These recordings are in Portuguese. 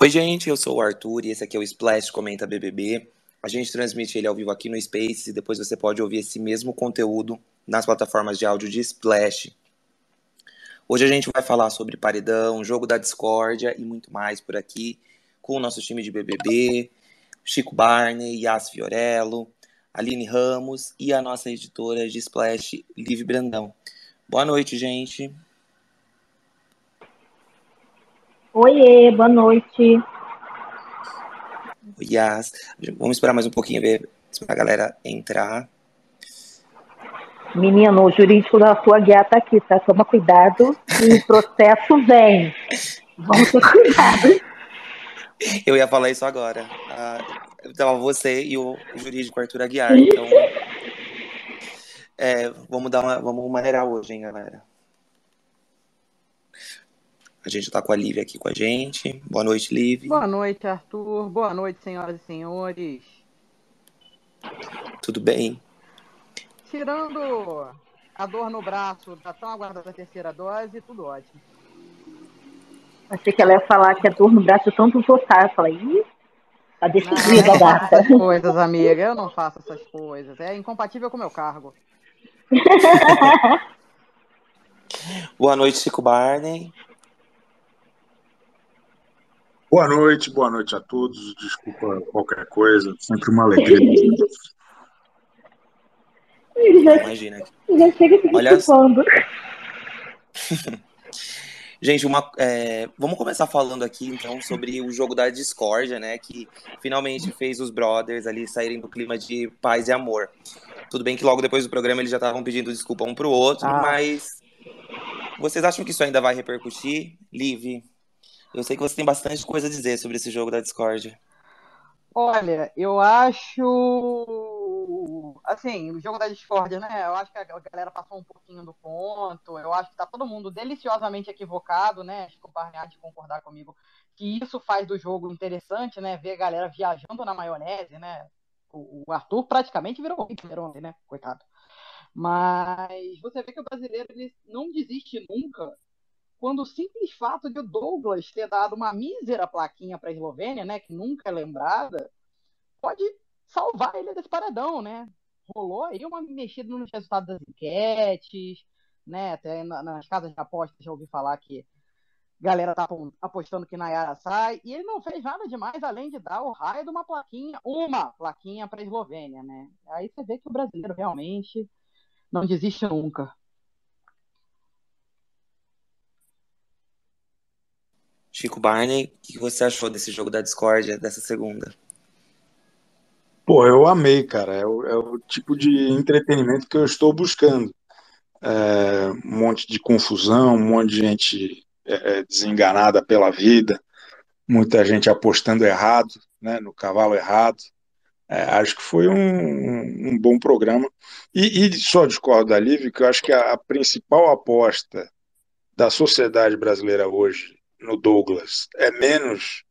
Oi, gente, eu sou o Arthur e esse aqui é o Splash Comenta BBB. A gente transmite ele ao vivo aqui no Space e depois você pode ouvir esse mesmo conteúdo nas plataformas de áudio de Splash. Hoje a gente vai falar sobre paredão, jogo da discórdia e muito mais por aqui com o nosso time de BBB, Chico Barney, Yas Fiorello, Aline Ramos e a nossa editora de Splash, Liv Brandão. Boa noite, gente. Oiê, boa noite. Yas. Vamos esperar mais um pouquinho, ver se a galera entrar. Menino, o jurídico da sua guia tá aqui, tá? Toma cuidado o processo vem. Vamos ter cuidado. Eu ia falar isso agora. Ah, então, você e o jurídico Arthur Aguiar. Então, é, vamos dar uma, vamos maneirar hoje, hein, galera. A gente está com a Lívia aqui com a gente. Boa noite, Lívia. Boa noite, Arthur. Boa noite, senhoras e senhores. Tudo bem? Tirando a dor no braço da tão aguardada terceira dose, tudo ótimo. Achei que ela ia falar que a dor no braço tanto votar. Eu falei, ih, tá decidida a data. Essas coisas, amiga. Eu não faço essas coisas. É incompatível com o meu cargo. Boa noite, Chico Barney. Boa noite, boa noite a todos. Desculpa qualquer coisa, sempre uma alegria. Ele já, Imagina. já chega se Olha- desculpando. Gente, uma, é, vamos começar falando aqui então sobre o jogo da discórdia, né? Que finalmente fez os brothers ali saírem do clima de paz e amor. Tudo bem que logo depois do programa eles já estavam pedindo desculpa um pro outro, Ah. mas vocês acham que isso ainda vai repercutir? Liv, eu sei que você tem bastante coisa a dizer sobre esse jogo da discórdia. Olha, eu acho. Assim, o jogo da discórdia, né? Eu acho que a galera passou um pouquinho do ponto. Eu acho que tá todo mundo deliciosamente equivocado, né? Chico Barney há de concordar comigo que isso faz do jogo interessante, né? Ver a galera viajando na maionese, né? O o Arthur praticamente virou Hitler ontem, né? Coitado. Mas você vê que o brasileiro ele não desiste nunca quando o simples fato de o Douglas ter dado uma mísera plaquinha para a Eslovênia, né, que nunca é lembrada, pode salvar ele desse paredão, né? Rolou aí uma mexida nos resultados das enquetes, né? Até na- nas casas de apostas já ouvi falar que a galera tá apostando que Nayara sai, e ele não fez nada demais além de dar o raio de uma plaquinha, uma plaquinha para a Eslovênia, né? Aí você vê que o brasileiro realmente não desiste nunca. Chico Barney, o que você achou desse jogo da discórdia dessa segunda? Pô, eu amei, cara. É o, é o tipo de entretenimento que eu estou buscando. É, um monte de confusão, um monte de gente é, é, desenganada pela vida, muita gente apostando errado, né, no cavalo errado. É, acho que foi um, um- bom programa. E, e só discordo da Liv, que eu acho que a, a principal aposta da sociedade brasileira hoje no Douglas é menos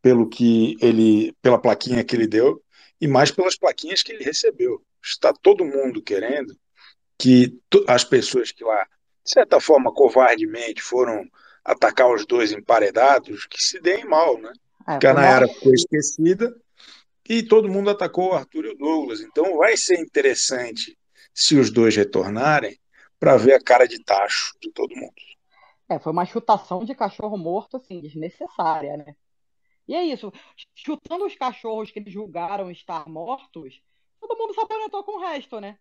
pelo que ele, pela plaquinha que ele deu, e mais pelas plaquinhas que ele recebeu. Está todo mundo querendo que as pessoas que lá, de certa forma, covardemente foram atacar os dois emparedados, que se deem mal, né? É, Porque a foi Nayara mal- ficou esquecida e todo mundo atacou o Arthur e o Douglas. Então vai ser interessante se os dois retornarem para ver a cara de tacho de todo mundo. É, foi uma chutação de cachorro morto, assim, desnecessária, né? E é isso. Chutando os cachorros que eles julgaram estar mortos, todo mundo se aparentou com o resto, né?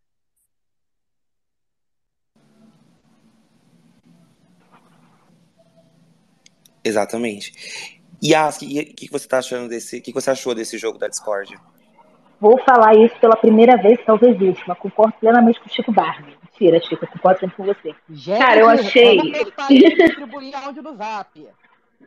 Exatamente. Yas, o que, que você tá achando desse. O que você achou desse jogo da discórdia? Vou falar isso pela primeira vez, talvez última. Concordo plenamente com o Chico Barney. Concordo sempre com você. Cara, eu achei- distribuir áudio no zap.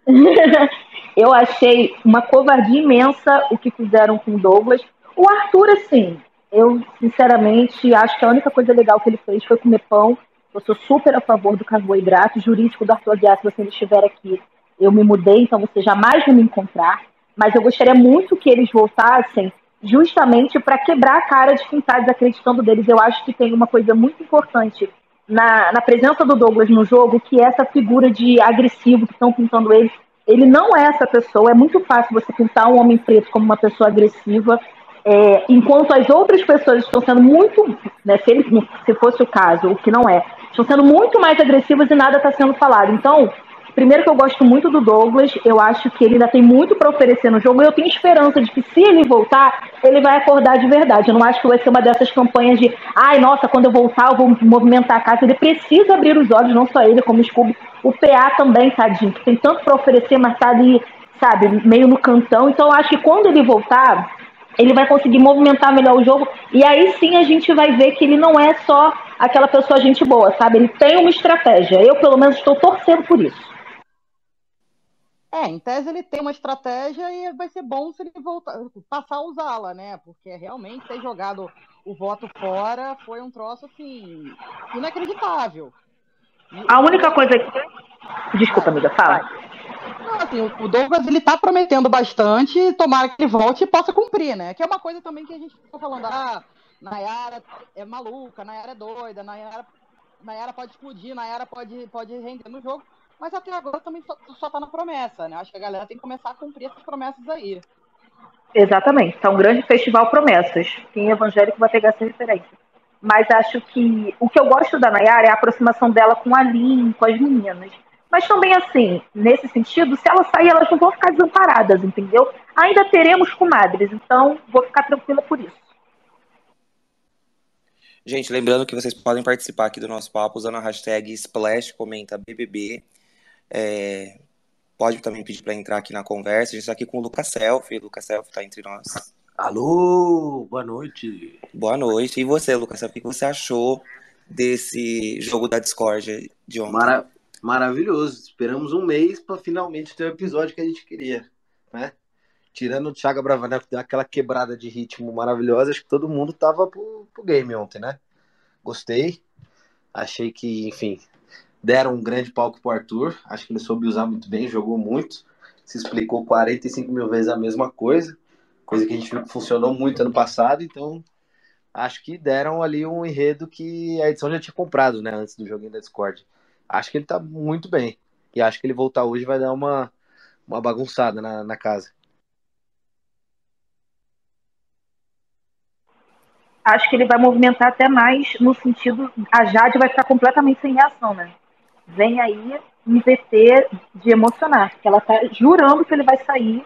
eu achei uma covardia imensa o que fizeram com o Douglas. O Arthur, assim, eu sinceramente acho que a única coisa legal que ele fez foi comer pão. Eu sou super a favor do carboidrato. Jurídico do Arthur Aguiar, se você ainda estiver aqui, eu me mudei, então você jamais vai me encontrar. Mas eu gostaria muito que eles voltassem justamente para quebrar a cara de quem está desacreditando deles. Eu acho que tem uma coisa muito importante na, na presença do Douglas no jogo, que é essa figura de agressivo que estão pintando ele, Ele não é essa pessoa. É muito fácil você pintar um homem preto como uma pessoa agressiva, é, enquanto as outras pessoas estão sendo muito, né, se, ele, se fosse o caso, o que não é, estão sendo muito mais agressivas e nada está sendo falado. Então, Primeiro que eu gosto muito do Douglas, eu acho que ele ainda tem muito para oferecer no jogo e eu tenho esperança de que se ele voltar, ele vai acordar de verdade. Eu não acho que vai ser uma dessas campanhas de, ai, nossa, quando eu voltar eu vou movimentar a casa. Ele precisa abrir os olhos, não só ele, como o Scooby. O PA também, tadinho, que tem tanto para oferecer, mas tá ali, sabe, meio no cantão. Então eu acho que quando ele voltar, ele vai conseguir movimentar melhor o jogo e aí sim a gente vai ver que ele não é só aquela pessoa gente boa, sabe? Ele tem uma estratégia. Eu, pelo menos, estou torcendo por isso. É, em tese ele tem uma estratégia e vai ser bom se ele voltar, passar a usá-la, né? Porque realmente ter jogado o voto fora foi um troço assim inacreditável. A única coisa que. Desculpa, amiga, fala. Não, assim, o Douglas ele tá prometendo bastante, tomara que ele volte e possa cumprir, né? Que é uma coisa também que a gente fica falando, ah, Nayara é maluca, Nayara é doida, Nayara, Nayara pode explodir, Nayara pode, pode render no jogo mas até agora também só, só tá na promessa, né? Acho que a galera tem que começar a cumprir essas promessas aí. Exatamente, tá um grande festival promessas. Quem é evangélico vai pegar essa referência. Mas acho que o que eu gosto da Nayara é a aproximação dela com a Lin, com as meninas. Mas também, assim, nesse sentido, se ela sair, elas não vão ficar desamparadas, entendeu? Ainda teremos comadres, então vou ficar tranquila por isso. Gente, lembrando que vocês podem participar aqui do nosso papo usando a hashtag Splash Comenta BBB. É, pode também pedir para entrar aqui na conversa. A gente está aqui com o Lucas Selfie. Lucas Selfie está entre nós. Alô, boa noite. Boa noite. E você, Lucas Selfie, o que você achou desse jogo da Discord de ontem? Mara maravilhoso. Esperamos um mês para finalmente ter o episódio que a gente queria, né? Tirando o Thiago Bravanel, que deu aquela quebrada de ritmo maravilhosa, acho que todo mundo tava pro, pro game ontem, né? Gostei. Achei que, enfim, deram um grande palco pro Arthur. Acho que ele soube usar muito bem, jogou muito. Se explicou 45 mil vezes a mesma coisa, coisa que a gente viu que funcionou muito ano passado. Então, acho que deram ali um enredo que a edição já tinha comprado, né, antes do joguinho da Discord. Acho que ele tá muito bem. E acho que ele voltar hoje vai dar uma, uma bagunçada na, na casa. Acho que ele vai movimentar até mais no sentido. A Jade vai ficar completamente sem reação, né? Vem aí um VT de emocionar, porque ela tá jurando que ele vai sair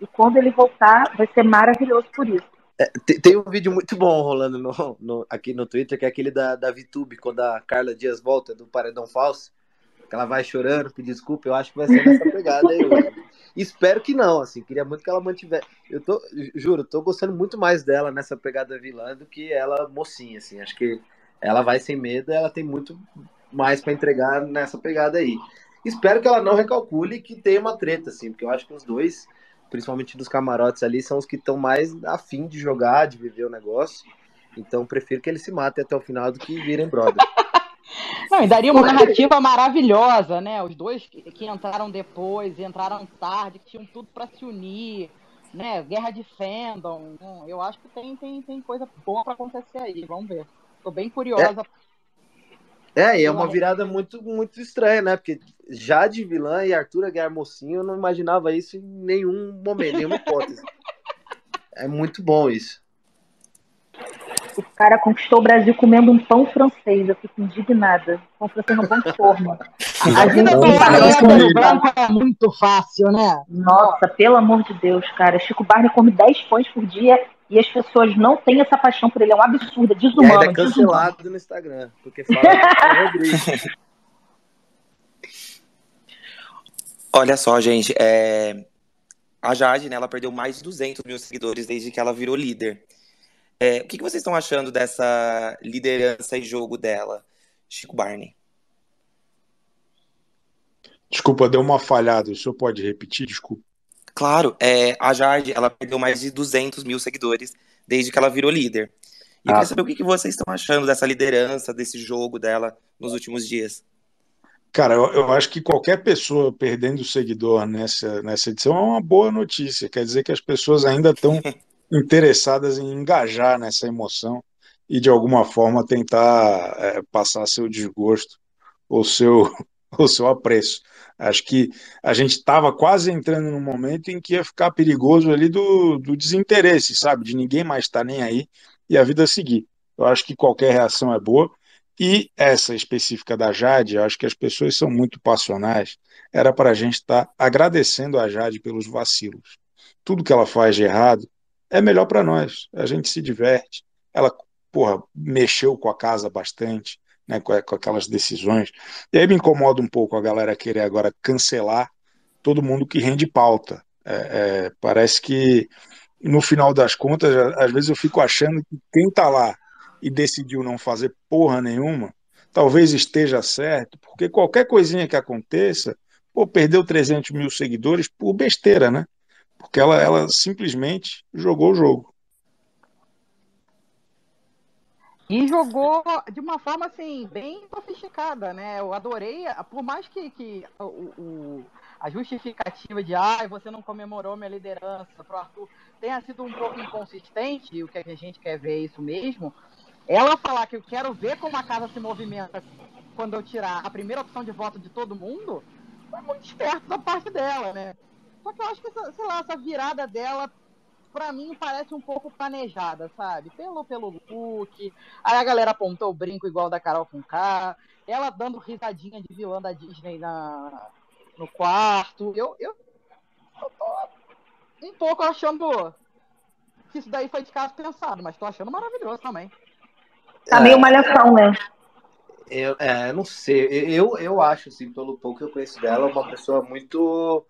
e quando ele voltar vai ser maravilhoso por isso. É, tem, um vídeo muito bom rolando no, no, aqui no Twitter, que é aquele da, da VTube, quando a Carla Dias volta do Paredão Falso, que ela vai chorando, pedir desculpa, eu acho que vai ser nessa pegada aí. Espero que não, assim, queria muito que ela mantivesse. Eu tô, juro, tô gostando muito mais dela nessa pegada vilã do que ela mocinha, assim, acho que ela vai sem medo, ela tem muito mais para entregar nessa pegada aí. Espero que ela não recalcule que tenha uma treta, assim, porque eu acho que os dois, principalmente dos camarotes ali, são os que estão mais afim de jogar, de viver o negócio. Então prefiro que eles se matem até o final do que virem brother. Não, e daria uma narrativa maravilhosa, né? Os dois que, que entraram depois, entraram tarde, que tinham tudo para se unir, né? Guerra de fandom. Eu acho que tem, tem, tem coisa boa para acontecer aí. Vamos ver. Tô bem curiosa é. É, e é uma virada muito, muito estranha, né? Porque já de vilã e Arthur Aguiar mocinho, eu não imaginava isso em nenhum momento, nenhuma hipótese. É muito bom isso. O cara conquistou o Brasil comendo um pão francês. Eu fico indignada. Pão francês não de forma. A vida do branco é muito fácil, né? Nossa, pelo amor de Deus, cara. Chico Barney come 10 pães por dia e as pessoas não têm essa paixão por ele. É um absurdo, é desumano. E ainda é cancelado desumano. no Instagram, porque fala que é Olha só, gente, é... a Jade, né, ela perdeu mais de 200 mil seguidores desde que ela virou líder. É, o que, que vocês estão achando dessa liderança e jogo dela, Chico Barney? Desculpa, deu uma falhada. O senhor pode repetir? Desculpa. Claro, é, a Jade, ela perdeu mais de 200 mil seguidores desde que ela virou líder. E eu queria ah. saber o que, que vocês estão achando dessa liderança, desse jogo dela nos últimos dias. Cara, eu, eu, acho que qualquer pessoa perdendo seguidor nessa, nessa edição é uma boa notícia. Quer dizer que as pessoas ainda estão interessadas em engajar nessa emoção e de alguma forma tentar é, passar seu desgosto ou seu, ou seu apreço. Acho que a gente estava quase entrando num momento em que ia ficar perigoso ali do, do desinteresse, sabe? De ninguém mais estar tá nem aí e a vida seguir. Eu acho que qualquer reação é boa. E essa específica da Jade, eu acho que as pessoas são muito passionais. Era para a gente estar tá agradecendo a Jade pelos vacilos. Tudo que ela faz de errado é melhor para nós. A gente se diverte. Ela, porra, mexeu com a casa bastante né, com, com aquelas decisões. E aí me incomoda um pouco a galera querer agora cancelar todo mundo que rende pauta. É, é, parece que, no final das contas, às vezes eu fico achando que quem está lá e decidiu não fazer porra nenhuma, talvez esteja certo, porque qualquer coisinha que aconteça, pô, perdeu 300 mil seguidores por besteira, né? Porque ela, ela simplesmente jogou o jogo. E jogou de uma forma assim, bem sofisticada, né? Eu adorei, por mais que, que o, o, a justificativa de ah, você não comemorou minha liderança pro Arthur tenha sido um pouco inconsistente, o que a gente quer ver é isso mesmo. Ela falar que eu quero ver como a casa se movimenta quando eu tirar a primeira opção de voto de todo mundo, foi muito esperto da parte dela, né? Só que eu acho que, sei lá, essa virada dela pra mim parece um pouco planejada, sabe? Pelo, pelo look. Aí a galera apontou o brinco igual da Carol com K. Ela dando risadinha de vilã da Disney na, no quarto. Eu, eu, eu tô um pouco achando que isso daí foi de caso pensado, mas tô achando maravilhoso também. Tá meio malhação, né? Eu, é, não sei. Eu, eu acho, assim, pelo pouco que eu conheço dela, uma pessoa muito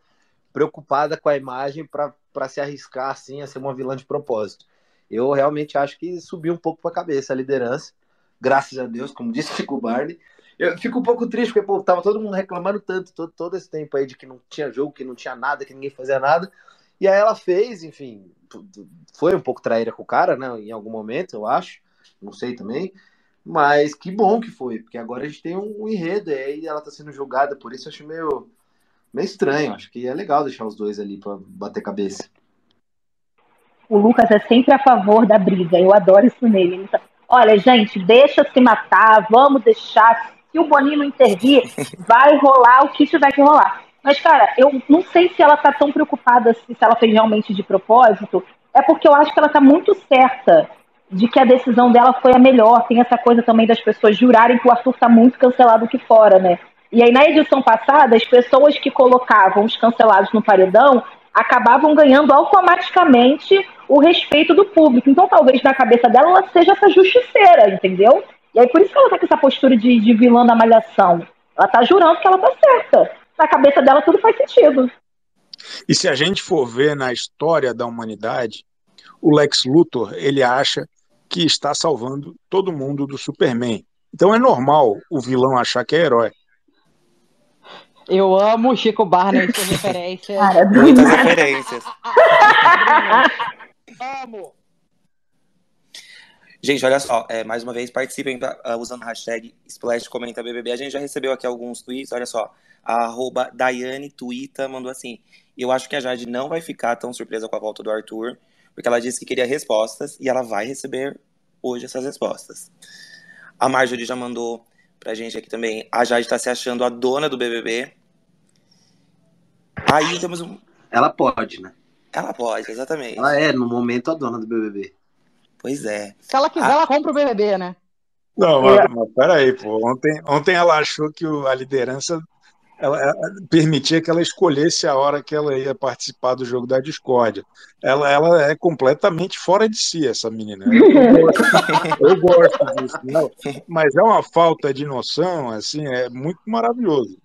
preocupada com a imagem para para se arriscar assim a ser uma vilã de propósito. Eu realmente acho que subiu um pouco para a cabeça a liderança, graças a Deus, como disse Chico Barney. Eu fico um pouco triste porque pô, tava todo mundo reclamando tanto todo, todo esse tempo aí de que não tinha jogo, que não tinha nada, que ninguém fazia nada. E aí ela fez, enfim, foi um pouco traíra com o cara, né, em algum momento, eu acho. Não sei também. Mas que bom que foi, porque agora a gente tem um enredo, e aí ela tá sendo julgada por isso, eu acho meio meio estranho. Acho que é legal deixar os dois ali para bater cabeça. O Lucas é sempre a favor da briga. Eu adoro isso nele. Olha, gente, deixa se matar, vamos deixar. Se o Boninho intervir, vai rolar o que tiver que rolar. Mas, cara, eu não sei se ela tá tão preocupada se, se ela fez realmente de propósito. É porque eu acho que ela tá muito certa de que a decisão dela foi a melhor. Tem essa coisa também das pessoas jurarem que o Arthur tá muito cancelado aqui fora, né? E aí, na edição passada, as pessoas que colocavam os cancelados no paredão acabavam ganhando automaticamente o respeito do público. Então, talvez na cabeça dela ela seja essa justiceira, entendeu? E aí, por isso que ela tá com essa postura de, de vilã da malhação. Ela tá jurando que ela tá certa. Na cabeça dela, tudo faz sentido. E se a gente for ver na história da humanidade, o Lex Luthor, ele acha que está salvando todo mundo do Superman. Então é normal o vilão achar que é herói. Eu amo Chico Barney suas referências. Cara, Muitas referências. amo. Gente, olha só, é, mais uma vez, participem uh, usando a hashtag SplashComentaBBB. A gente já recebeu aqui alguns tweets, olha só. A arroba Daiane Twitter mandou assim, eu acho que a Jade não vai ficar tão surpresa com a volta do Arthur, porque ela disse que queria respostas, e ela vai receber hoje essas respostas. A Marjorie já mandou pra gente aqui também. A Jade tá se achando a dona do BBB. Aí temos um. Ela pode, né? Ela pode, exatamente. Ela é, no momento, a dona do BBB. Pois é. Se ela quiser, a... ela compra o BBB, né? Não, mas, mas peraí, pô. Ontem, ontem ela achou que a liderança ela, ela, permitia que ela escolhesse a hora que ela ia participar do jogo da discórdia. Ela, ela é completamente fora de si, essa menina. Eu gosto, eu gosto disso, não, mas é uma falta de noção, assim, é muito maravilhoso.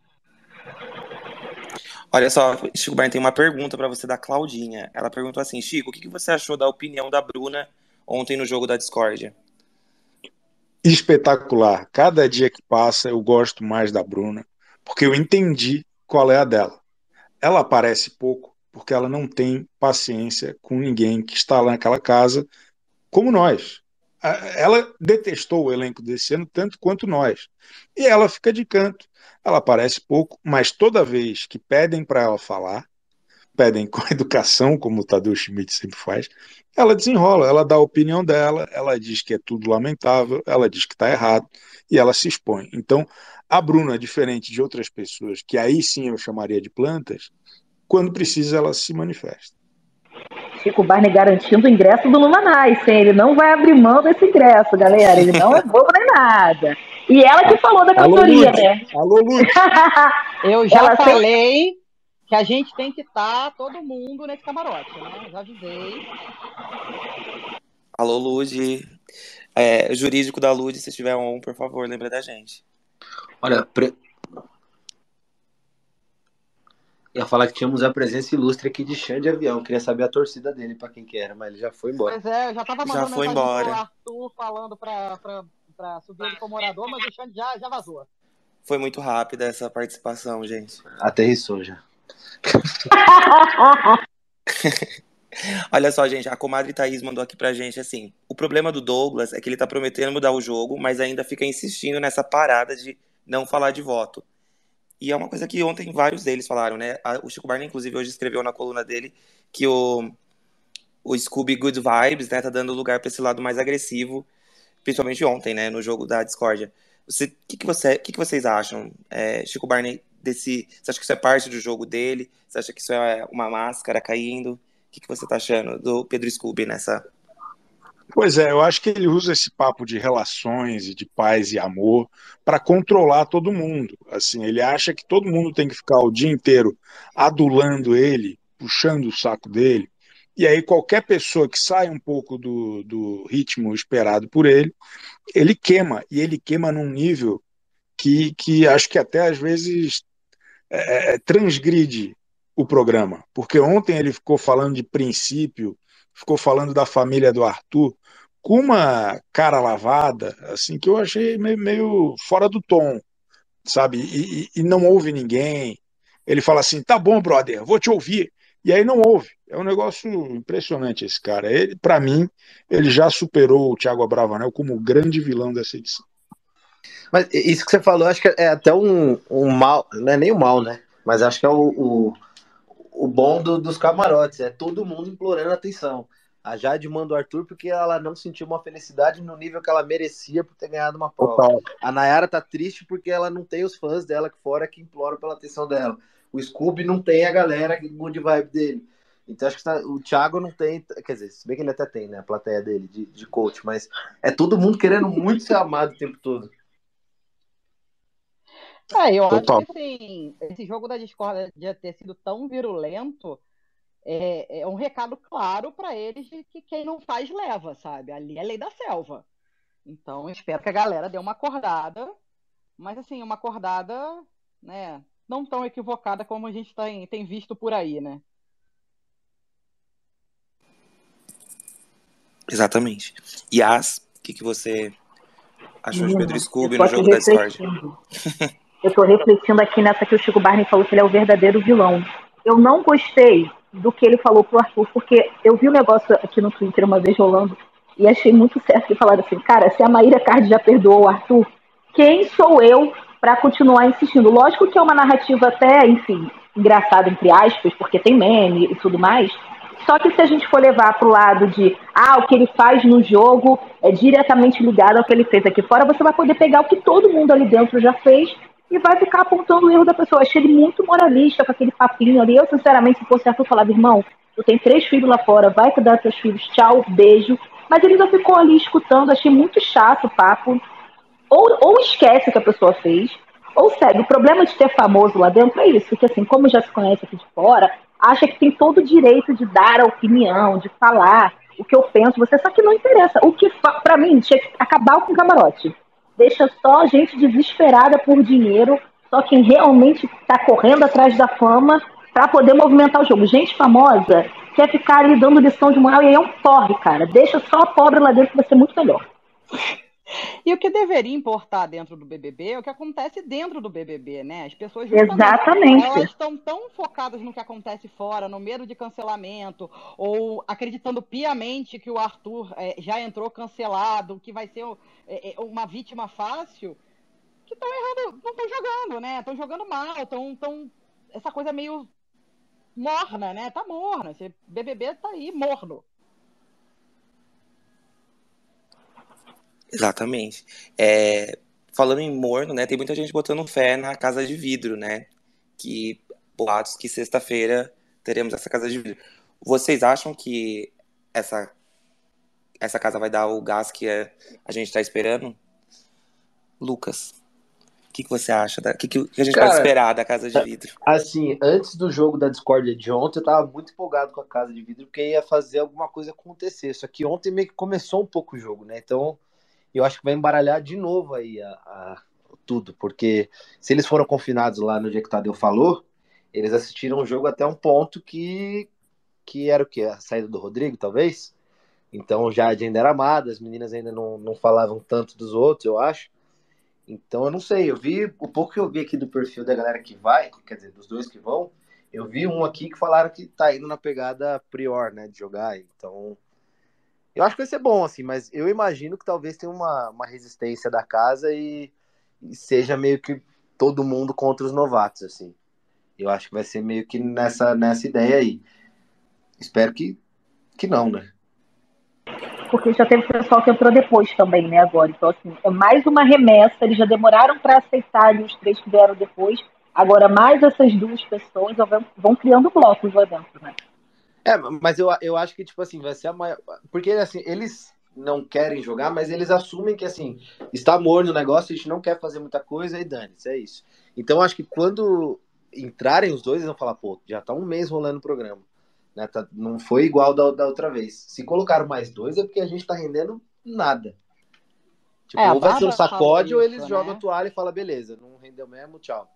Olha só, Chico Barney tem uma pergunta para você da Claudinha. Ela perguntou assim: Chico, o que você achou da opinião da Bruna ontem no jogo da discórdia? Espetacular. Cada dia que passa eu gosto mais da Bruna porque eu entendi qual é a dela. Ela aparece pouco porque ela não tem paciência com ninguém que está lá naquela casa, como nós. Ela detestou o elenco desse ano tanto quanto nós. E ela fica de canto. Ela aparece pouco, mas toda vez que pedem para ela falar, pedem com educação, como o Tadeu Schmidt sempre faz, ela desenrola, ela dá a opinião dela, ela diz que é tudo lamentável, ela diz que está errado e ela se expõe. Então, a Bruna, diferente de outras pessoas, que aí sim eu chamaria de plantas, quando precisa ela se manifesta. Chico Barney garantindo o ingresso do Lula Nice, hein? Ele não vai abrir mão desse ingresso, galera. Ele não é bobo nem nada. E ela que falou da cantoria, né? Alô, Luz. Eu já ela falei que a gente tem que estar tá todo mundo nesse camarote, né? Já avisei. Alô, Lud. É, jurídico da Lud, se tiver um, por favor, lembra da gente. Olha, pre... ia falar que tínhamos a presença ilustre aqui de Xande Avião. Queria saber a torcida dele para quem que era, mas ele já foi embora. Pois é, eu já tava mandando já foi embora. pro Arthur falando pra, pra, pra subir ele como morador, mas o Xande já, já vazou. Foi muito rápida essa participação, gente. Aterrissou já. Olha só, gente, a comadre Thaís mandou aqui pra gente assim: o problema do Douglas é que ele tá prometendo mudar o jogo, mas ainda fica insistindo nessa parada de não falar de voto. E é uma coisa que ontem vários deles falaram, né? O Chico Barney, inclusive, hoje escreveu na coluna dele que o, o Scooby Good Vibes, né, tá dando lugar para esse lado mais agressivo, principalmente ontem, né, no jogo da discórdia. O que, que, você, que, que vocês acham, é, Chico Barney, desse. Você acha que isso é parte do jogo dele? Você acha que isso é uma máscara caindo? O que, que você tá achando do Pedro Scooby nessa. Pois é, eu acho que ele usa esse papo de relações e de paz e amor para controlar todo mundo. Assim, ele acha que todo mundo tem que ficar o dia inteiro adulando ele, puxando o saco dele. E aí qualquer pessoa que sai um pouco do, do ritmo esperado por ele, ele queima. E ele queima num nível que, que acho que até às vezes é, é, transgride o programa, porque ontem ele ficou falando de princípio, ficou falando da família do Arthur com uma cara lavada, assim, que eu achei meio, meio fora do tom, sabe? E, e, não ouve ninguém. Ele fala assim: tá bom, brother, vou te ouvir. E aí não ouve. É um negócio impressionante esse cara. Ele, para mim, ele já superou o Thiago Abravanel como o grande vilão dessa edição. Mas isso que você falou, acho que é até um, um mal, não é nem o um mal, né? Mas acho que é o, o, o bom do, dos camarotes, é todo mundo implorando atenção. A Jade manda o Arthur porque ela não sentiu uma felicidade no nível que ela merecia por ter ganhado uma prova. Total. A Nayara tá triste porque ela não tem os fãs dela que fora que imploram pela atenção dela. O Scooby não tem a galera que good vibe dele. Então acho que tá, o Thiago não tem, quer dizer, se bem que ele até tem, né, a plateia dele de, de coach, mas é todo mundo querendo muito ser amado o tempo todo. É, eu Total. acho que assim, esse jogo da Discord de ter sido tão virulento é, é um recado claro para eles de que quem não faz leva, sabe? Ali é lei da selva. Então, espero que a galera dê uma acordada, mas assim, uma acordada, né, não tão equivocada como a gente tem, tem visto por aí, né? Exatamente. Yas, o que, que você achou de Pedro Scooby no jogo da Discord? Eu estou refletindo aqui nessa que o Chico Barney falou que ele é o verdadeiro vilão. Eu não gostei do que ele falou pro Arthur, porque eu vi um negócio aqui no Twitter uma vez rolando e achei muito certo que falaram assim, cara, se a Maíra Card já perdoou o Arthur, quem sou eu para continuar insistindo? Lógico que é uma narrativa até, enfim, engraçada entre aspas, porque tem meme e tudo mais, só que se a gente for levar para o lado de, ah, o que ele faz no jogo é diretamente ligado ao que ele fez aqui fora, você vai poder pegar o que todo mundo ali dentro já fez e vai ficar apontando o erro da pessoa. Achei ele muito moralista com aquele papinho ali. Eu, sinceramente, se fosse Arthur, falava, irmão, tu tem três filhos lá fora, vai cuidar dos teus filhos, tchau, beijo. Mas ele já ficou ali escutando, achei muito chato o papo. Ou, ou esquece o que a pessoa fez, ou segue. O problema de ter famoso lá dentro é isso, que assim, como já se conhece aqui de fora, acha que tem todo o direito de dar a opinião, de falar o que eu penso, você só que não interessa. O que, para mim, tinha que acabar com o camarote deixa só gente desesperada por dinheiro, só quem realmente está correndo atrás da fama para poder movimentar o jogo. Gente famosa quer ficar ali dando lição de moral e aí é um porre, cara. Deixa só a pobre lá dentro que vai ser muito melhor. E o que deveria importar dentro do BBB é o que acontece dentro do BBB, né? As pessoas Exatamente. elas estão tão focadas no que acontece fora, no medo de cancelamento, ou acreditando piamente que o Arthur é, já entrou cancelado, que vai ser é, é uma vítima fácil, que estão errando, não estão jogando, né? Estão jogando mal, estão, tão essa coisa meio morna, né? Tá morna. Esse BBB tá aí morno. Exatamente. É, falando em morno, né? Tem muita gente botando fé na casa de vidro, né? Que boatos que sexta-feira teremos essa casa de vidro. Vocês acham que essa essa casa vai dar o gás que a gente está esperando? Lucas, o que, que você acha? O que, que a gente Cara, pode esperar da casa de vidro? Assim, antes do jogo da Discord de ontem, eu tava muito empolgado com a casa de vidro, porque ia fazer alguma coisa acontecer. Só que ontem meio que começou um pouco o jogo, né? Então, eu acho que vai embaralhar de novo aí a, a tudo, porque se eles foram confinados lá no dia que o Tadeu falou, eles assistiram o jogo até um ponto que, que era o quê? A saída do Rodrigo, talvez? Então já ainda era amada, as meninas ainda não, não falavam tanto dos outros, eu acho. Então eu não sei, eu vi, o pouco que eu vi aqui do perfil da galera que vai, quer dizer, dos dois que vão, eu vi um aqui que falaram que tá indo na pegada prior, né, de jogar, então eu acho que vai ser bom, assim, mas eu imagino que talvez tenha uma, uma resistência da casa e, e seja meio que todo mundo contra os novatos, assim. Eu acho que vai ser meio que nessa, nessa ideia aí. Espero que, que não, né? Porque já teve pessoal que entrou depois também, né, agora. Então, assim, é mais uma remessa. Eles já demoraram para aceitar os três que vieram depois. Agora, mais essas duas pessoas vão criando blocos lá dentro, né? É, mas eu, eu acho que, tipo assim, vai ser a maior. Porque, assim, eles não querem jogar, mas eles assumem que, assim, está morno o negócio, a gente não quer fazer muita coisa e dane-se, é isso. Então, acho que quando entrarem os dois, eles vão falar, pô, já tá um mês rolando o programa. Né? Tá, não foi igual da, da outra vez. Se colocaram mais dois, é porque a gente tá rendendo nada. Tipo, é, ou vai ser um sacode, ou eles né? jogam a toalha e falam, beleza, não rendeu mesmo, tchau.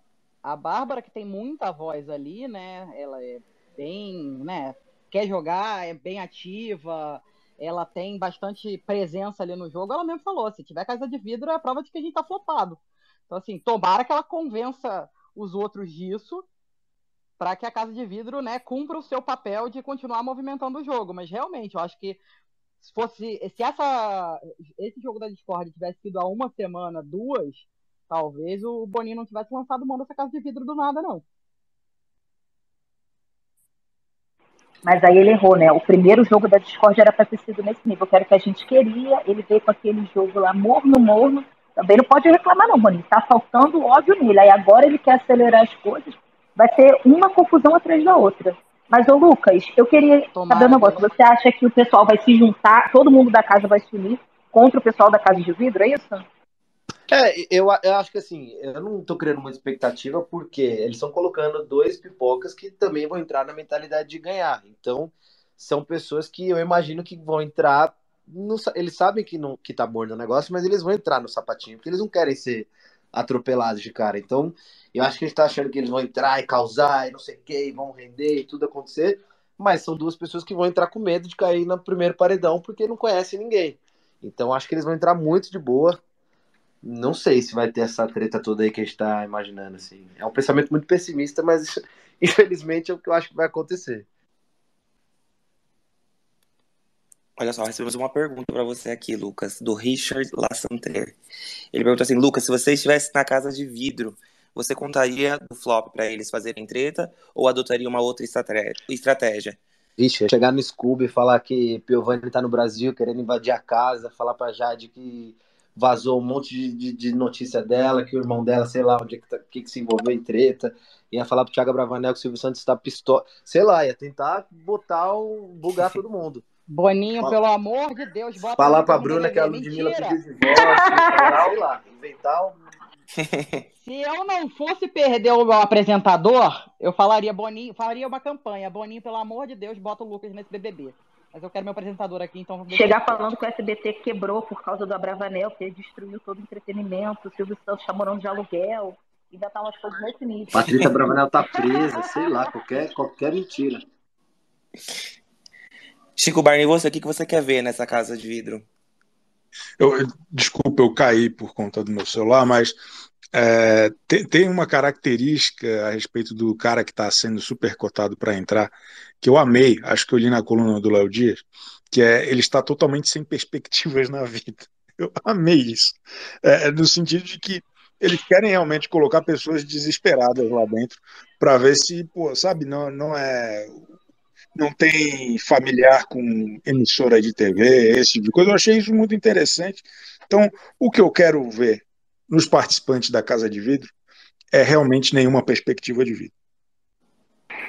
A Bárbara, que tem muita voz ali, né? Ela é bem, né? Quer jogar, é bem ativa, ela tem bastante presença ali no jogo. Ela mesmo falou: se tiver casa de vidro, é a prova de que a gente tá flopado. Então, assim, tomara que ela convença os outros disso para que a casa de vidro né, cumpra o seu papel de continuar movimentando o jogo. Mas realmente, eu acho que se fosse se essa esse jogo da Discord tivesse sido há uma semana, duas, talvez o Boninho não tivesse lançado mão dessa casa de vidro do nada, não. Mas aí ele errou, né? O primeiro jogo da Discord era para ter sido nesse nível, que era o que a gente queria. Ele veio com aquele jogo lá morno, morno. Também não pode reclamar, não, Boninho. Tá faltando ódio nele. Aí agora ele quer acelerar as coisas. Vai ser uma confusão atrás da outra. Mas, ô Lucas, eu queria Tomara saber um negócio. Você acha que o pessoal vai se juntar, todo mundo da casa vai se unir contra o pessoal da casa de vidro, é isso? É, eu, eu acho que assim, eu não tô criando muita expectativa porque eles estão colocando dois pipocas que também vão entrar na mentalidade de ganhar. Então, são pessoas que eu imagino que vão entrar no, eles sabem que não que tá morno o negócio, mas eles vão entrar no sapatinho, porque eles não querem ser atropelados de cara. Então, eu acho que a gente tá achando que eles vão entrar e causar e não sei o que, vão render e tudo acontecer, mas são duas pessoas que vão entrar com medo de cair no primeiro paredão porque não conhecem ninguém. Então, acho que eles vão entrar muito de boa. Não sei se vai ter essa treta toda aí que a gente tá imaginando, assim. É um pensamento muito pessimista, mas infelizmente é o que eu acho que vai acontecer. Olha só, recebemos uma pergunta para você aqui, Lucas, do Richard Lassanter. Ele pergunta assim: Lucas, se você estivesse na casa de vidro, você contaria do flop para eles fazerem treta ou adotaria uma outra estratégia? Vixe, chegar no Scooby e falar que Piovani tá no Brasil querendo invadir a casa, falar pra Jade que vazou um monte de, de, de notícia dela, que o irmão dela, sei lá, onde é que, tá, que, que se envolveu em treta, ia falar pro Thiago Bravanel que o Silvio Santos tá pistola, sei lá, ia tentar botar o. bugar todo mundo. Boninho, Fala. pelo amor de Deus, bota Falar pra Bruna que a Ludmilla pediu divórcio, sei lá, inventar um... Se eu não fosse perder o meu apresentador, eu falaria Boninho, faria uma campanha. Boninho, pelo amor de Deus, bota o Lucas nesse BBB. Mas eu quero meu apresentador aqui, então. Chegar falando que o SBT quebrou por causa do Abravanel, que destruiu todo o entretenimento, o Silvio Santos tá morando de aluguel, ainda tá umas coisas nesse nível. Patrícia Abravanel tá presa, sei lá, qualquer, qualquer mentira. Chico Barney, você, o que você quer ver nessa casa de vidro? Eu, desculpa, eu caí por conta do meu celular, mas é, tem, tem, uma característica a respeito do cara que está sendo super cotado para entrar, que eu amei, acho que eu li na coluna do Léo Dias, que é ele está totalmente sem perspectivas na vida. Eu amei isso. É, no sentido de que eles querem realmente colocar pessoas desesperadas lá dentro para ver se, pô, sabe, não, não é não tem familiar com emissora de TV, esse tipo de coisa. Eu achei isso muito interessante. Então, o que eu quero ver nos participantes da Casa de Vidro é realmente nenhuma perspectiva de vida.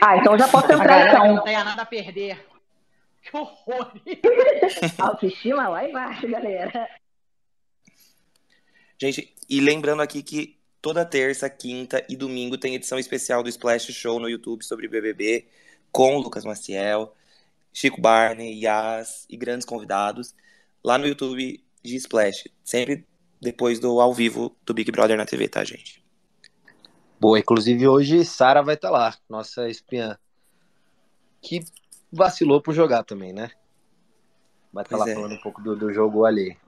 Ah, então já posso entrar então. Não tenha nada a perder. Que horror! Autoestima lá embaixo, galera. Gente, e lembrando aqui que toda terça, quinta e domingo tem edição especial do Splash Show no YouTube sobre BBB, com Lucas Maciel, Chico Barney, Yas e grandes convidados, lá no YouTube de Splash, sempre depois do ao vivo do Big Brother na TV, tá, gente? Boa, inclusive hoje Sara vai estar tá lá, nossa espiã, que vacilou por jogar também, né? Vai estar tá lá é. falando um pouco do, do jogo ali.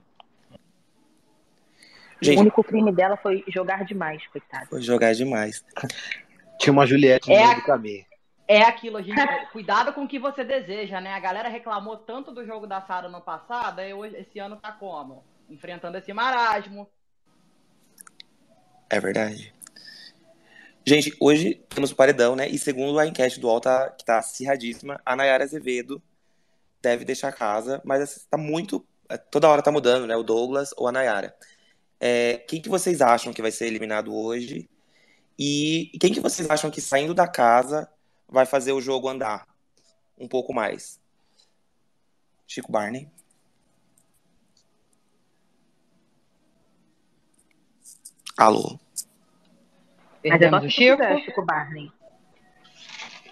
Gente, o único crime dela foi jogar demais, coitado. Foi jogar demais. Tinha uma Juliette no é meio do caminho. É aquilo, a gente, cuidado com o que você deseja, né? A galera reclamou tanto do jogo da Sara no passado, e hoje, esse ano tá como? Enfrentando esse marasmo. É verdade. Gente, hoje temos o paredão, né? E segundo a enquete do UOL, tá, que tá acirradíssima, a Nayara Azevedo deve deixar a casa, mas tá muito. É, toda hora tá mudando, né? O Douglas ou a Nayara. É, quem que vocês acham que vai ser eliminado hoje? E quem que vocês acham que saindo da casa vai fazer o jogo andar um pouco mais? Chico Barney. Alô. Mas eu gosto Chico. Chico Barney.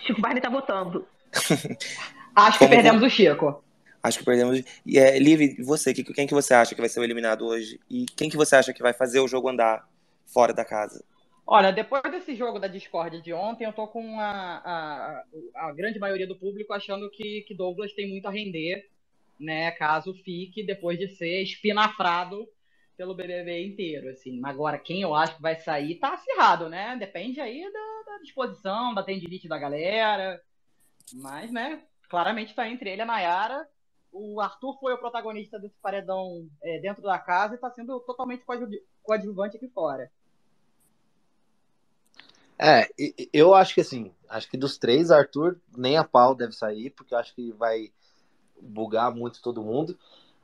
Chico Barney tá votando. Acho que perdemos o Chico. Acho que perdemos. E é, Liv, você, quem que você acha que vai ser o eliminado hoje? E quem que você acha que vai fazer o jogo andar fora da casa? Olha, depois desse jogo da Discord de ontem, eu tô com a, a, a grande maioria do público achando que, que Douglas tem muito a render, né? Caso fique depois de ser espinafrado pelo BBB inteiro, assim. Agora, quem eu acho que vai sair tá acirrado, né? Depende aí da, da disposição, da tendinite da galera. Mas, né, claramente tá entre ele e a Nayara o Arthur foi o protagonista desse paredão é, dentro da casa e está sendo totalmente coadjuvante aqui fora. É, eu acho que assim, acho que dos três, Arthur nem a pau deve sair, porque eu acho que vai bugar muito todo mundo.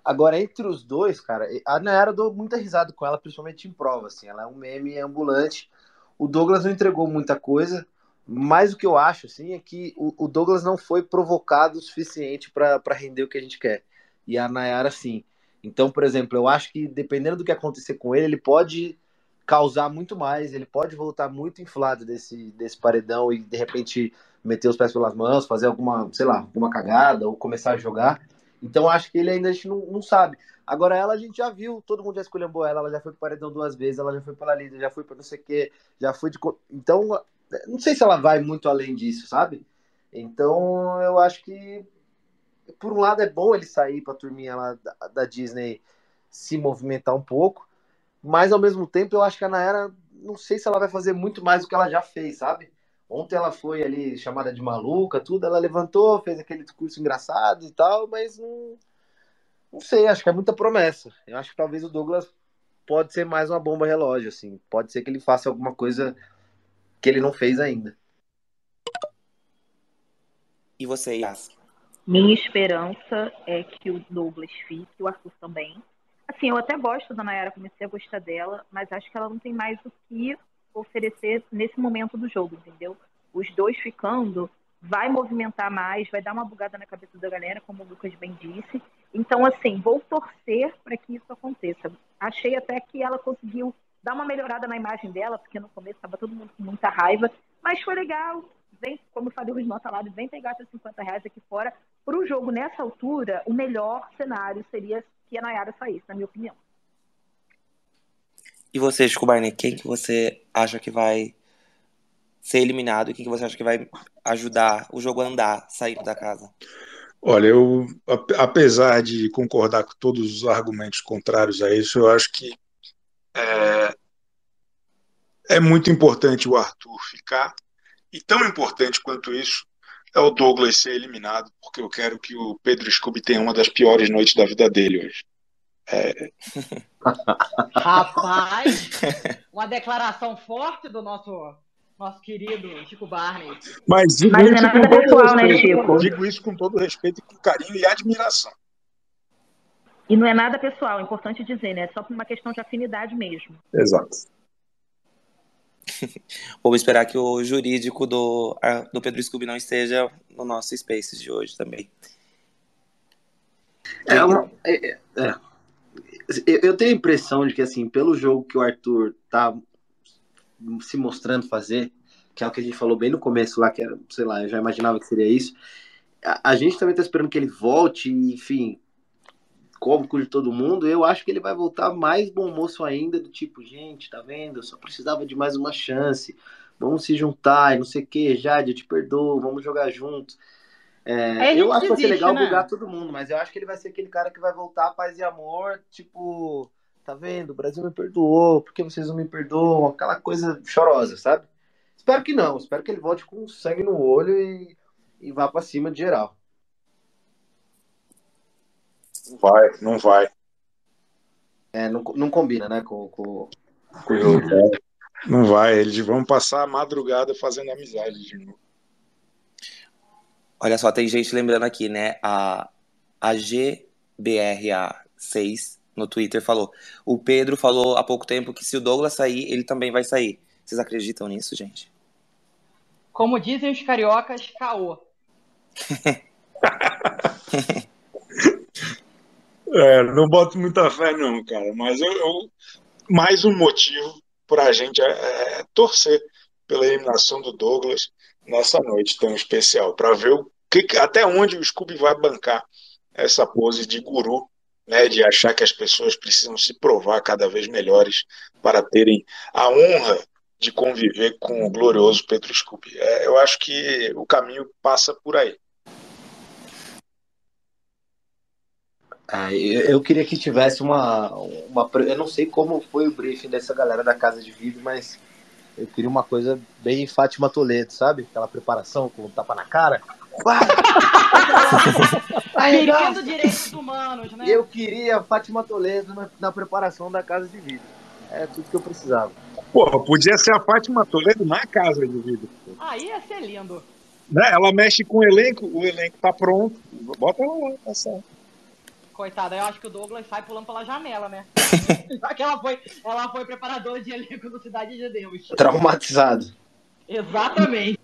Agora, entre os dois, cara, a Nayara dou muita risada com ela, principalmente em prova, assim, ela é um meme ambulante. O Douglas não entregou muita coisa, mas o que eu acho, assim, é que o, o Douglas não foi provocado o suficiente para render o que a gente quer. E a Nayara, sim. Então, por exemplo, eu acho que dependendo do que acontecer com ele, ele pode causar muito mais, ele pode voltar muito inflado desse, desse paredão e de repente meter os pés pelas mãos, fazer alguma, sei lá, alguma cagada ou começar a jogar. Então acho que ele ainda a gente não, não sabe. Agora ela a gente já viu, todo mundo já escolheu ela, ela já foi pro paredão duas vezes, ela já foi pela líder, já foi para não sei o quê, já foi de. Então não sei se ela vai muito além disso, sabe? Então eu acho que por um lado é bom ele sair para a turminha lá da, da, Disney se movimentar um pouco, mas ao mesmo tempo eu acho que a Nayara não sei se ela vai fazer muito mais do que ela já fez, sabe? Ontem ela foi ali chamada de maluca, tudo, ela levantou, fez aquele discurso engraçado e tal, mas não, não sei, acho que é muita promessa. Eu acho que talvez o Douglas pode ser mais uma bomba relógio, assim. Pode ser que ele faça alguma coisa que ele não fez ainda. E você, Yas? Minha esperança é que o Douglas fique, o Arthur também. Assim, eu até gosto da Nayara, comecei a gostar dela, mas acho que ela não tem mais o que oferecer nesse momento do jogo, entendeu? Os dois ficando, vai movimentar mais, vai dar uma bugada na cabeça da galera, como o Lucas bem disse. Então, assim, vou torcer para que isso aconteça. Achei até que ela conseguiu dar uma melhorada na imagem dela, porque no começo estava todo mundo com muita raiva, mas foi legal. Vem, como eu falei, o Rismão tá lá, vem pegar seus 50 reais aqui fora. Para o jogo, nessa altura, o melhor cenário seria que a Nayara saísse, na minha opinião. E você, Barney, quem que você acha que vai ser eliminado e quem que você acha que vai ajudar o jogo a andar, saindo da casa? Olha, eu, apesar de concordar com todos os argumentos contrários a isso, eu acho que é, é muito importante o Arthur ficar, e tão importante quanto isso é o Douglas ser eliminado, porque eu quero que o Pedro Scooby tenha uma das piores noites da vida dele hoje. É... Rapaz, uma declaração forte do nosso nosso querido Chico Barney. Mas digo Mas não é isso nada com todo pessoal, né, respeito. Chico? Digo isso com todo respeito, com carinho e admiração. E não é nada pessoal, é importante dizer, né? É só por uma questão de afinidade mesmo. Exato. Vamos esperar que o jurídico do, do Pedro Scooby não esteja no nosso Spaces de hoje também. É uma- é- é- é. Eu tenho a impressão de que, assim, pelo jogo que o Arthur tá se mostrando fazer, que é o que a gente falou bem no começo lá, que era, sei lá, eu já imaginava que seria isso. A, a gente também tá esperando que ele volte, enfim, cômico de todo mundo. Eu acho que ele vai voltar mais bom moço ainda, do tipo, gente, tá vendo? Eu só precisava de mais uma chance. Vamos se juntar e não sei o que, Jade, eu te perdoo, vamos jogar junto. É, gente eu acho que vai ser legal né? bugar todo mundo, mas eu acho que ele vai ser aquele cara que vai voltar paz e amor, tipo, tá vendo? O Brasil me perdoou, por que vocês não me perdoam? Aquela coisa chorosa, sabe? Espero que não, espero que ele volte com sangue no olho e, e vá pra cima de geral. Não vai, não vai. É, não, não combina, né, com, com, com o jogo. Não vai. Eles vão passar a madrugada fazendo amizade de novo. Olha só, tem gente lembrando aqui, né? A, a GBRA6 no Twitter falou. O Pedro falou há pouco tempo que se o Douglas sair, ele também vai sair. Vocês acreditam nisso, gente? Como dizem os cariocas, caô. É, não boto muita fé, não, cara. Mas eu, eu- mais um motivo para a gente é, é, torcer pela eliminação do Douglas nessa noite tão especial, para ver o que, até onde o Scooby vai bancar essa pose de guru, né, de achar que as pessoas precisam se provar cada vez melhores para terem a honra de conviver com o glorioso Pedro Scooby. É, eu acho que o caminho passa por aí. Ah, eu, queria que tivesse uma, uma. Eu não sei como foi o briefing dessa galera da casa de vídeo, mas eu queria uma coisa bem Fátima Toledo, sabe? Aquela preparação com tapa na cara. Querido direitos humanos, né? Eu queria a Fátima Toledo na, na preparação da casa de vídeo. É tudo que eu precisava. Porra, podia ser a Fátima Toledo na casa de vídeo. Aí ia ser lindo. né? Ela mexe com o elenco, o elenco tá pronto. Bota ela lá, tá certo. Coitada, eu acho que o Douglas sai pulando pela janela, né? Já que ela foi, ela foi preparadora de elenco do Cidade de Deus. Traumatizado. Exatamente.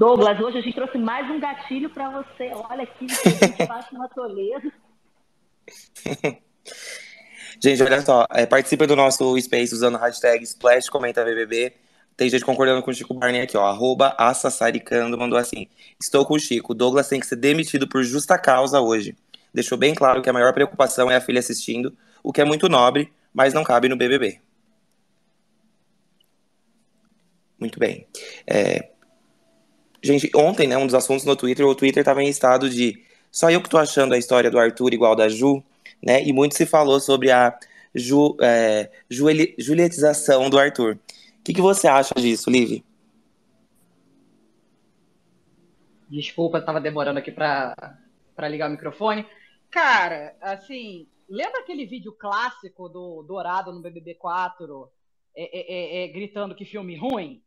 Douglas, hoje a gente trouxe mais um gatilho para você. Olha aqui, gente, Fátima Toledo. Gente, olha só, é, participem do nosso Space usando a hashtag Splash Comenta BBB. Tem gente concordando com o Chico Barney aqui, ó. Arroba Assassaricando mandou assim. Estou com o Chico. Douglas tem que ser demitido por justa causa hoje. Deixou bem claro que a maior preocupação é a filha assistindo, o que é muito nobre, mas não cabe no BBB. Muito bem. É, Gente, ontem, né, um dos assuntos no Twitter, o Twitter estava em estado de só eu que tô achando a história do Arthur igual da Ju, né? E muito se falou sobre a Ju, é, julietização do Arthur. O que, que você acha disso, Liv? Desculpa, tava demorando aqui pra ligar o microfone. Cara, assim, lembra aquele vídeo clássico do Dourado no BBB 4 é, é, é, é, gritando que filme ruim?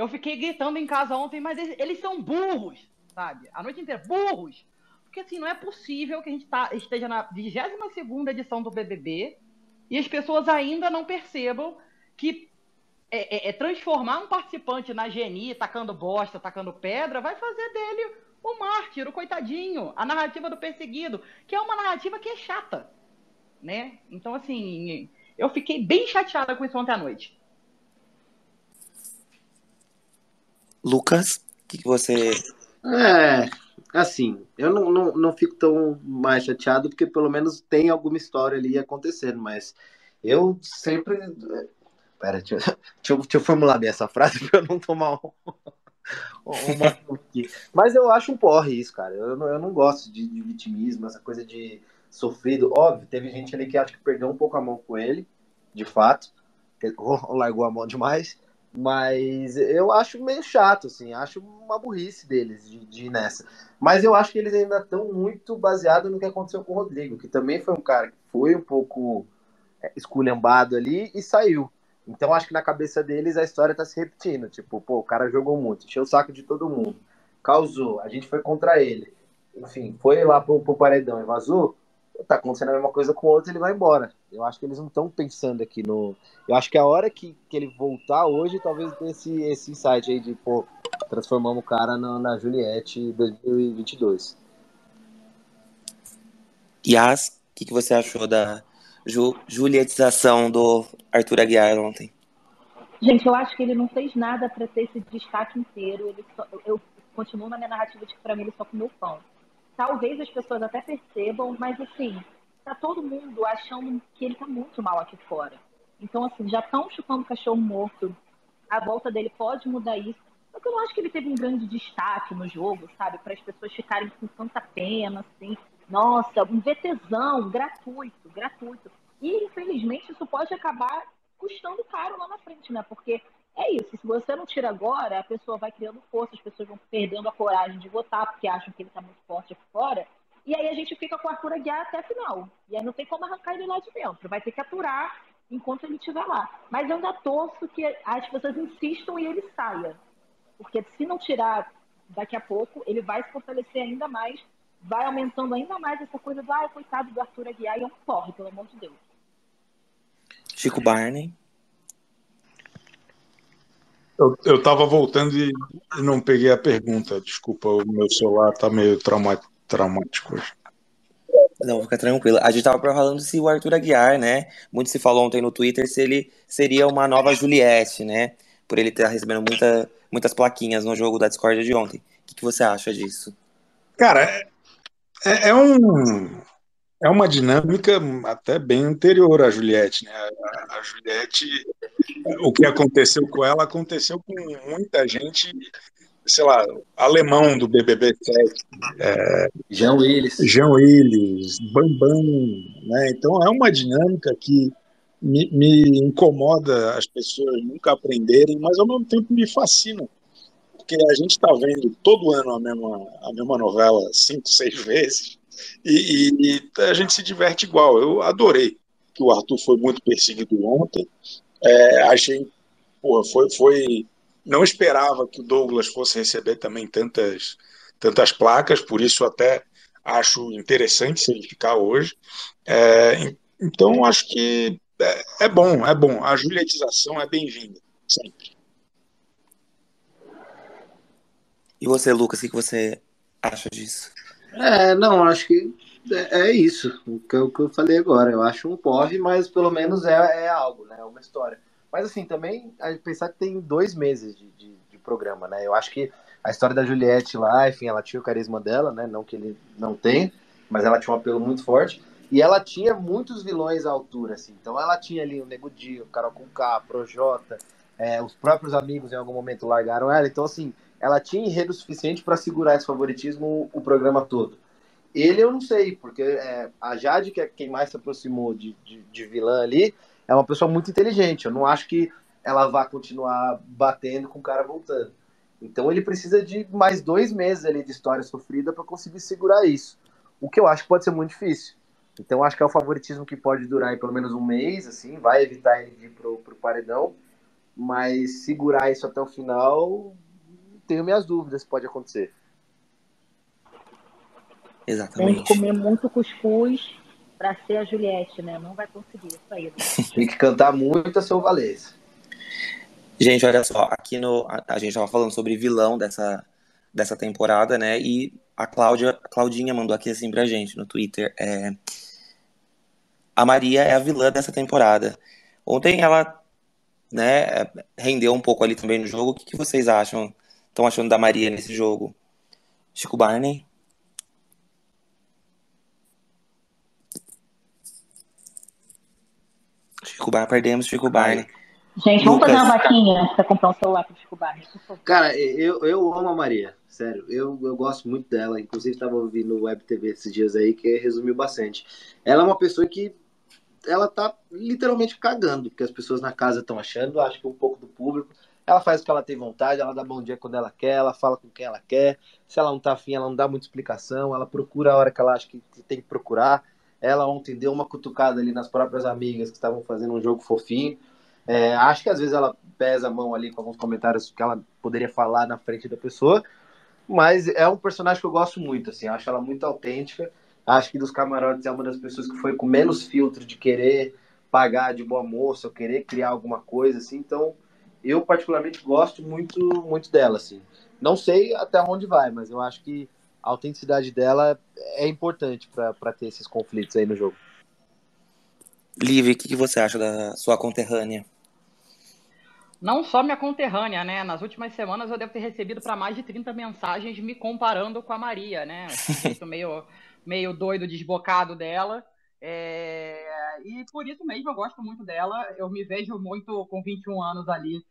Eu fiquei gritando em casa ontem, mas eles, eles são burros, sabe? A noite inteira, burros! Porque assim, não é possível que a gente tá, esteja na 22 edição do BBB e as pessoas ainda não percebam que é, é- é transformar um participante na geni, tacando bosta, tacando pedra, vai fazer dele o mártir, o coitadinho, a narrativa do perseguido, que é uma narrativa que é chata, né? Então, assim, eu fiquei bem chateada com isso ontem à noite. Lucas, o que, que você. É, assim, eu não, não, não fico tão mais chateado porque pelo menos tem alguma história ali acontecendo, mas eu sempre. Pera, deixa, eu- deixa, eu, deixa eu formular bem essa frase pra eu não tomar um. Mas eu acho um porre isso, cara. Eu, não- eu não gosto de, de vitimismo, essa coisa de sofrido. Óbvio, teve gente ali que acho que perdeu um pouco a mão com ele, de fato, largou a mão demais. Mas eu acho meio chato, assim, acho uma burrice deles de, de ir nessa. Mas eu acho que eles ainda estão muito baseados no que aconteceu com o Rodrigo, que também foi um cara que foi um pouco é, esculhambado ali e saiu. Então acho que na cabeça deles a história tá se repetindo. Tipo, pô, o cara jogou muito, encheu o saco de todo mundo, causou, a gente foi contra ele. Enfim, foi lá pro, pro paredão e vazou tá acontecendo a mesma coisa com o outro, ele vai embora. Eu acho que eles não estão pensando aqui no. Eu acho que a hora que, que ele voltar hoje, talvez tenha esse, esse insight aí de, pô, transformamos o cara na, na Juliette 2022. Yas, o que, que você achou da ju julietização do Arthur Aguiar ontem? Gente, eu acho que ele não fez nada para ter esse destaque inteiro. Ele só, eu continuo na minha narrativa de que para mim ele só comeu pão talvez as pessoas até percebam, mas assim, tá todo mundo achando que ele tá muito mal aqui fora. Então, assim, já estão chupando cachorro morto. A volta dele pode mudar isso. Só que eu não acho que ele teve um grande destaque no jogo, sabe? Para as pessoas ficarem com tanta pena, assim. Nossa, um VTzão gratuito, gratuito. E, infelizmente, isso pode acabar custando caro lá na frente, né? Porque é isso. Se você não tira agora, a pessoa vai criando força, as pessoas vão perdendo a coragem de votar porque acham que ele está muito forte aqui fora. E aí a gente fica com o Arthur Aguiar até a final. E aí não tem como arrancar ele lá de dentro. Vai ter que aturar enquanto ele estiver lá. Mas eu ainda torço que as pessoas insistam e ele saia. Porque se não tirar daqui a pouco, ele vai se fortalecer ainda mais, vai aumentando ainda mais essa coisa do, ah, coitado do Arthur Aguiar, e é um porre, pelo amor de Deus. Chico Barney. Eu, eu tava voltando e não peguei a pergunta. Desculpa, o meu celular tá meio traumático hoje. Não, fica tranquilo. A gente tava falando se o Arthur Aguiar, né? Muito se falou ontem no Twitter se ele seria uma nova Juliette, né? Por ele estar recebendo muita, muitas plaquinhas no jogo da Discord de ontem. O que, que você acha disso? Cara, é, é, um, é uma dinâmica até bem anterior à Juliette, né? A, a Juliette o que aconteceu com ela aconteceu com muita gente, sei lá, alemão do BBB 7. É, Jean Willis. Jean Willis, Bambam, né? Então é uma dinâmica que me, me, incomoda as pessoas nunca aprenderem, mas ao mesmo tempo me fascina. Porque a gente está vendo todo ano a mesma, a mesma novela cinco, seis vezes e, e, e a gente se diverte igual. Eu adorei que o Arthur foi muito perseguido ontem. É, achei, porra, foi, foi, não esperava que o Douglas fosse receber também tantas, tantas placas, por isso até acho interessante se ele ficar hoje. É, então acho que é, é, bom, é bom. A julietização é bem-vinda, sempre. E você, Lucas, o que você acha disso? É, não, acho que é, é isso, o que, eu, que eu falei agora. Eu acho um porre, mas pelo menos é, é algo, né? É uma história. Mas assim, também pensar que tem dois meses de, de, de, programa, né? Eu acho que a história da Juliette lá, enfim, ela tinha o carisma dela, né? Não que ele não tem, mas ela tinha um apelo muito forte. E ela tinha muitos vilões à altura, assim. Então ela tinha ali o Nego Di, o Carol Conká, Projota, é, os próprios amigos em algum momento largaram ela. Então, assim, ela tinha enredo suficiente para segurar esse favoritismo o programa todo. Ele eu não sei, porque é, a Jade, que é quem mais se aproximou de, de, de, vilã ali, é uma pessoa muito inteligente. Eu não acho que ela vá continuar batendo com o cara voltando. Então ele precisa de mais dois meses ali de história sofrida para conseguir segurar isso. O que eu acho que pode ser muito difícil. Então acho que é o favoritismo que pode durar pelo menos um mês, assim, vai evitar ele ir pro, pro paredão, mas segurar isso até o final, tenho minhas dúvidas se pode acontecer. Exatamente. Tem que comer muito cuscuz para ser a Juliette, né? Não vai conseguir isso aí. Né? Tem que cantar muito a seu Valência. Gente, olha só, aqui no. A, a gente estava falando sobre vilão dessa, dessa temporada, né? E a Cláudia, a Claudinha mandou aqui assim pra gente no Twitter. É, a Maria é a vilã dessa temporada. Ontem ela né, rendeu um pouco ali também no jogo. O que, que vocês acham? Estão achando da Maria nesse jogo? Chico Barney? Chico Bar, perdemos Chico Barney. Gente, vamos Lucas. fazer uma vaquinha para comprar um celular pro Chico Barney, Cara, eu, eu amo a Maria, sério. Eu, eu gosto muito dela. Inclusive, estava ouvindo o Web TV esses dias aí, que resumiu bastante. Ela é uma pessoa que ela tá literalmente cagando, porque as pessoas na casa estão achando, acho que um pouco do público. Ela faz o que ela tem vontade, ela dá bom dia quando ela quer, ela fala com quem ela quer. Se ela não tá afim, ela não dá muita explicação, ela procura a hora que ela acha que tem que procurar. Ela ontem deu uma cutucada ali nas próprias amigas que estavam fazendo um jogo fofinho. É, acho que às vezes ela pesa a mão ali com alguns comentários que ela poderia falar na frente da pessoa, mas é um personagem que eu gosto muito, assim, acho ela muito autêntica. Acho que dos camarotes é uma das pessoas que foi com menos filtro de querer pagar de boa moça, ou querer criar alguma coisa, assim. Então, eu particularmente gosto muito, muito dela, assim. Não sei até onde vai, mas eu acho que a autenticidade dela é importante para ter esses conflitos aí no jogo. Liv, o que, que você acha da sua conterrânea? Não só minha conterrânea, né? Nas últimas semanas eu devo ter recebido para mais de 30 mensagens me comparando com a Maria, né? Isso meio, meio doido, desbocado dela. É... E por isso mesmo eu gosto muito dela. Eu me vejo muito com 21 anos ali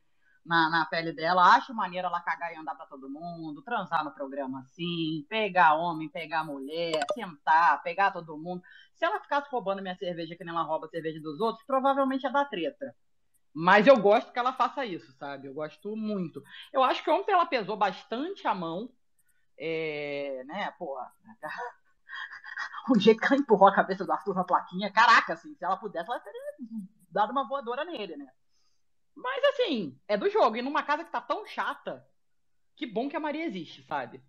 na, na pele dela. Acho maneira ela cagar e andar para todo mundo, transar no programa assim, pegar homem, pegar mulher, sentar, pegar todo mundo. Se ela ficasse roubando minha cerveja que nem ela rouba a cerveja dos outros, provavelmente ia dar treta. Mas eu gosto que ela faça isso, sabe? Eu gosto muito. Eu acho que ontem ela pesou bastante a mão. É, né, pô, o jeito que ela empurrou a cabeça do Arthur na plaquinha, caraca, assim, se ela pudesse, ela teria dado uma voadora nele, né? Mas assim, é do jogo. E numa casa que tá tão chata, que bom que a Maria existe, sabe?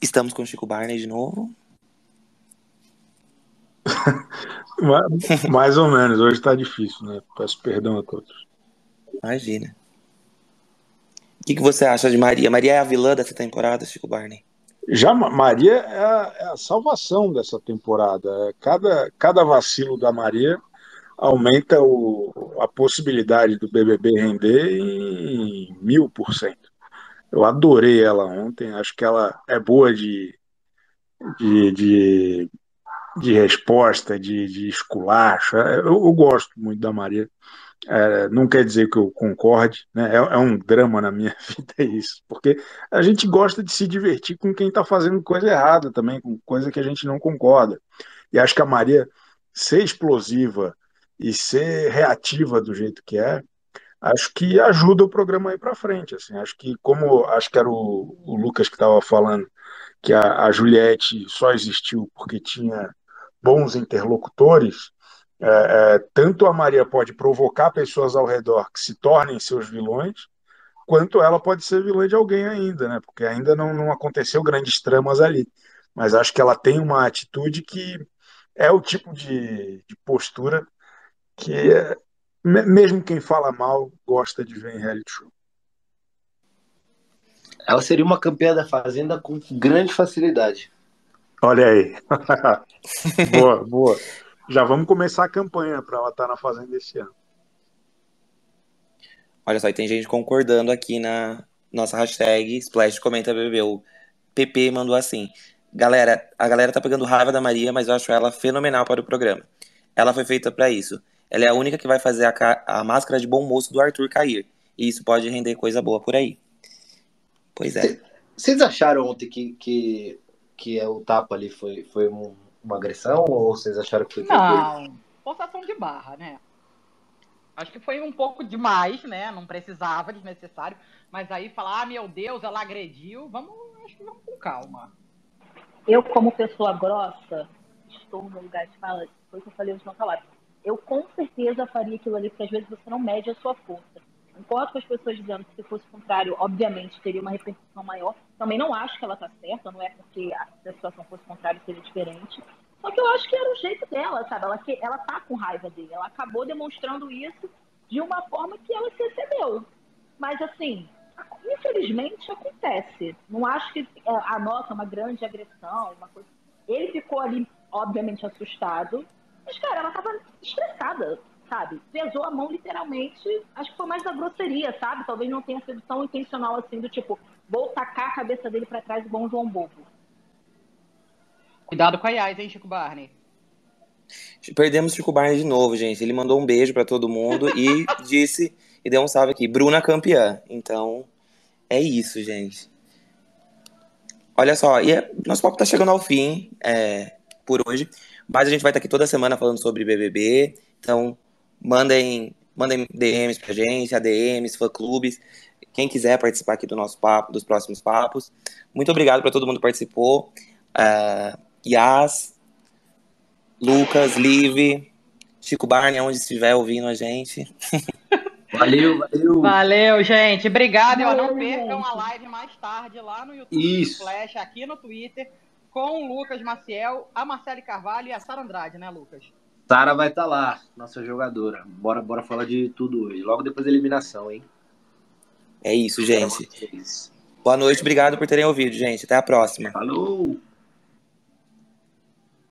Estamos com o Chico Barney de novo. Mais ou menos, hoje tá difícil, né? Peço perdão a todos. Imagina. O que, que você acha de Maria? Maria é a vilã dessa temporada, Chico Barney? Já Maria é a, é a salvação dessa temporada. É, cada, cada vacilo da Maria aumenta o, a possibilidade do BBB render em mil por cento. Eu adorei ela ontem, acho que ela é boa de, de, de, de resposta, de, de esculacho. É, eu, eu gosto muito da Maria. É, não quer dizer que eu concorde, né? é, é, um drama na minha vida é isso, porque a gente gosta de se divertir com quem está fazendo coisa errada também, com coisa que a gente não concorda. E acho que a Maria ser explosiva e ser reativa do jeito que é, acho que ajuda o programa a ir para frente. Assim, acho que como acho que era o, o Lucas que estava falando que a, a Juliette só existiu porque tinha bons interlocutores é, é, tanto a Maria pode provocar pessoas ao redor que se tornem seus vilões, quanto ela pode ser vilã de alguém ainda, né? Porque ainda não, não aconteceu grandes tramas ali. Mas acho que ela tem uma atitude que é o tipo de, de postura que é, mesmo quem fala mal gosta de ver em reality show. Ela seria uma campeã da Fazenda com grande facilidade. Olha aí. boa, boa. Já vamos começar a campanha para ela estar tá na Fazenda esse ano. Olha só, e tem gente concordando aqui na nossa hashtag Splash Comenta BBB. O PP mandou assim: Galera, a galera tá pegando raiva da Maria, mas eu acho ela fenomenal para o programa. Ela foi feita para isso. Ela é a única que vai fazer a, a, máscara de bom moço do Arthur cair. E isso pode render coisa boa por aí. Pois é. Vocês acharam ontem que, que, que o tapa ali foi, foi um, uma agressão ou vocês acharam que foi Não, forçação de barra, né? Acho que foi um pouco demais, né? Não precisava, desnecessário. Mas aí falar, ah, meu Deus, ela agrediu, vamos, acho que vamos com calma. Eu, como pessoa grossa, estou no lugar de fala, foi o que eu falei falar. Eu com certeza faria aquilo ali, porque às vezes você não mede a sua força. Concordo com as pessoas dizendo que se fosse o contrário, obviamente teria uma repercussão maior. Também não acho que ela está certa, não é porque a, situação fosse contrária seria diferente. Só que eu acho que era o jeito dela, sabe? Ela, que, ela tá com raiva dele. Ela acabou demonstrando isso de uma forma que ela se recebeu. Mas, assim, infelizmente acontece. Não acho que é, a nossa uma grande agressão, uma coisa. Ele ficou ali, obviamente, assustado. Mas, cara, ela tava estressada sabe? Pesou a mão literalmente, acho que foi mais da grosseria, sabe? Talvez não tenha sido tão intencional assim, do tipo, vou tacar a cabeça dele para trás igual um João Bobo. Cuidado com a Yas, hein, Chico Barney? Perdemos Chico Barney de novo, gente. Ele mandou um beijo para todo mundo e disse, e deu um salve aqui, Bruna campeã. Então, é isso, gente. Olha só, e é, nosso papo tá chegando ao fim. É, por hoje. Mas a gente vai estar aqui toda semana falando sobre BBB. Então, mandem, mandem DMs pra gente, ADMs, fã-clubes. Quem quiser participar aqui do nosso papo, dos próximos papos. Muito obrigado para todo mundo que participou. Uh, Yas, Lucas, Liv, Chico Barney, onde estiver ouvindo a gente. Valeu, valeu. Valeu, gente. Obrigado. Valeu, não percam a live mais tarde lá no YouTube, Isso. Flash, aqui no Twitter, com o Lucas Maciel, a Marcele Carvalho e a Sara Andrade, né, Lucas? Sara vai estar tá lá, nossa jogadora. Bora, bora falar de tudo hoje. Logo depois da eliminação, hein? É isso, gente. Boa noite, obrigado por terem ouvido, gente. Até a próxima. Falou!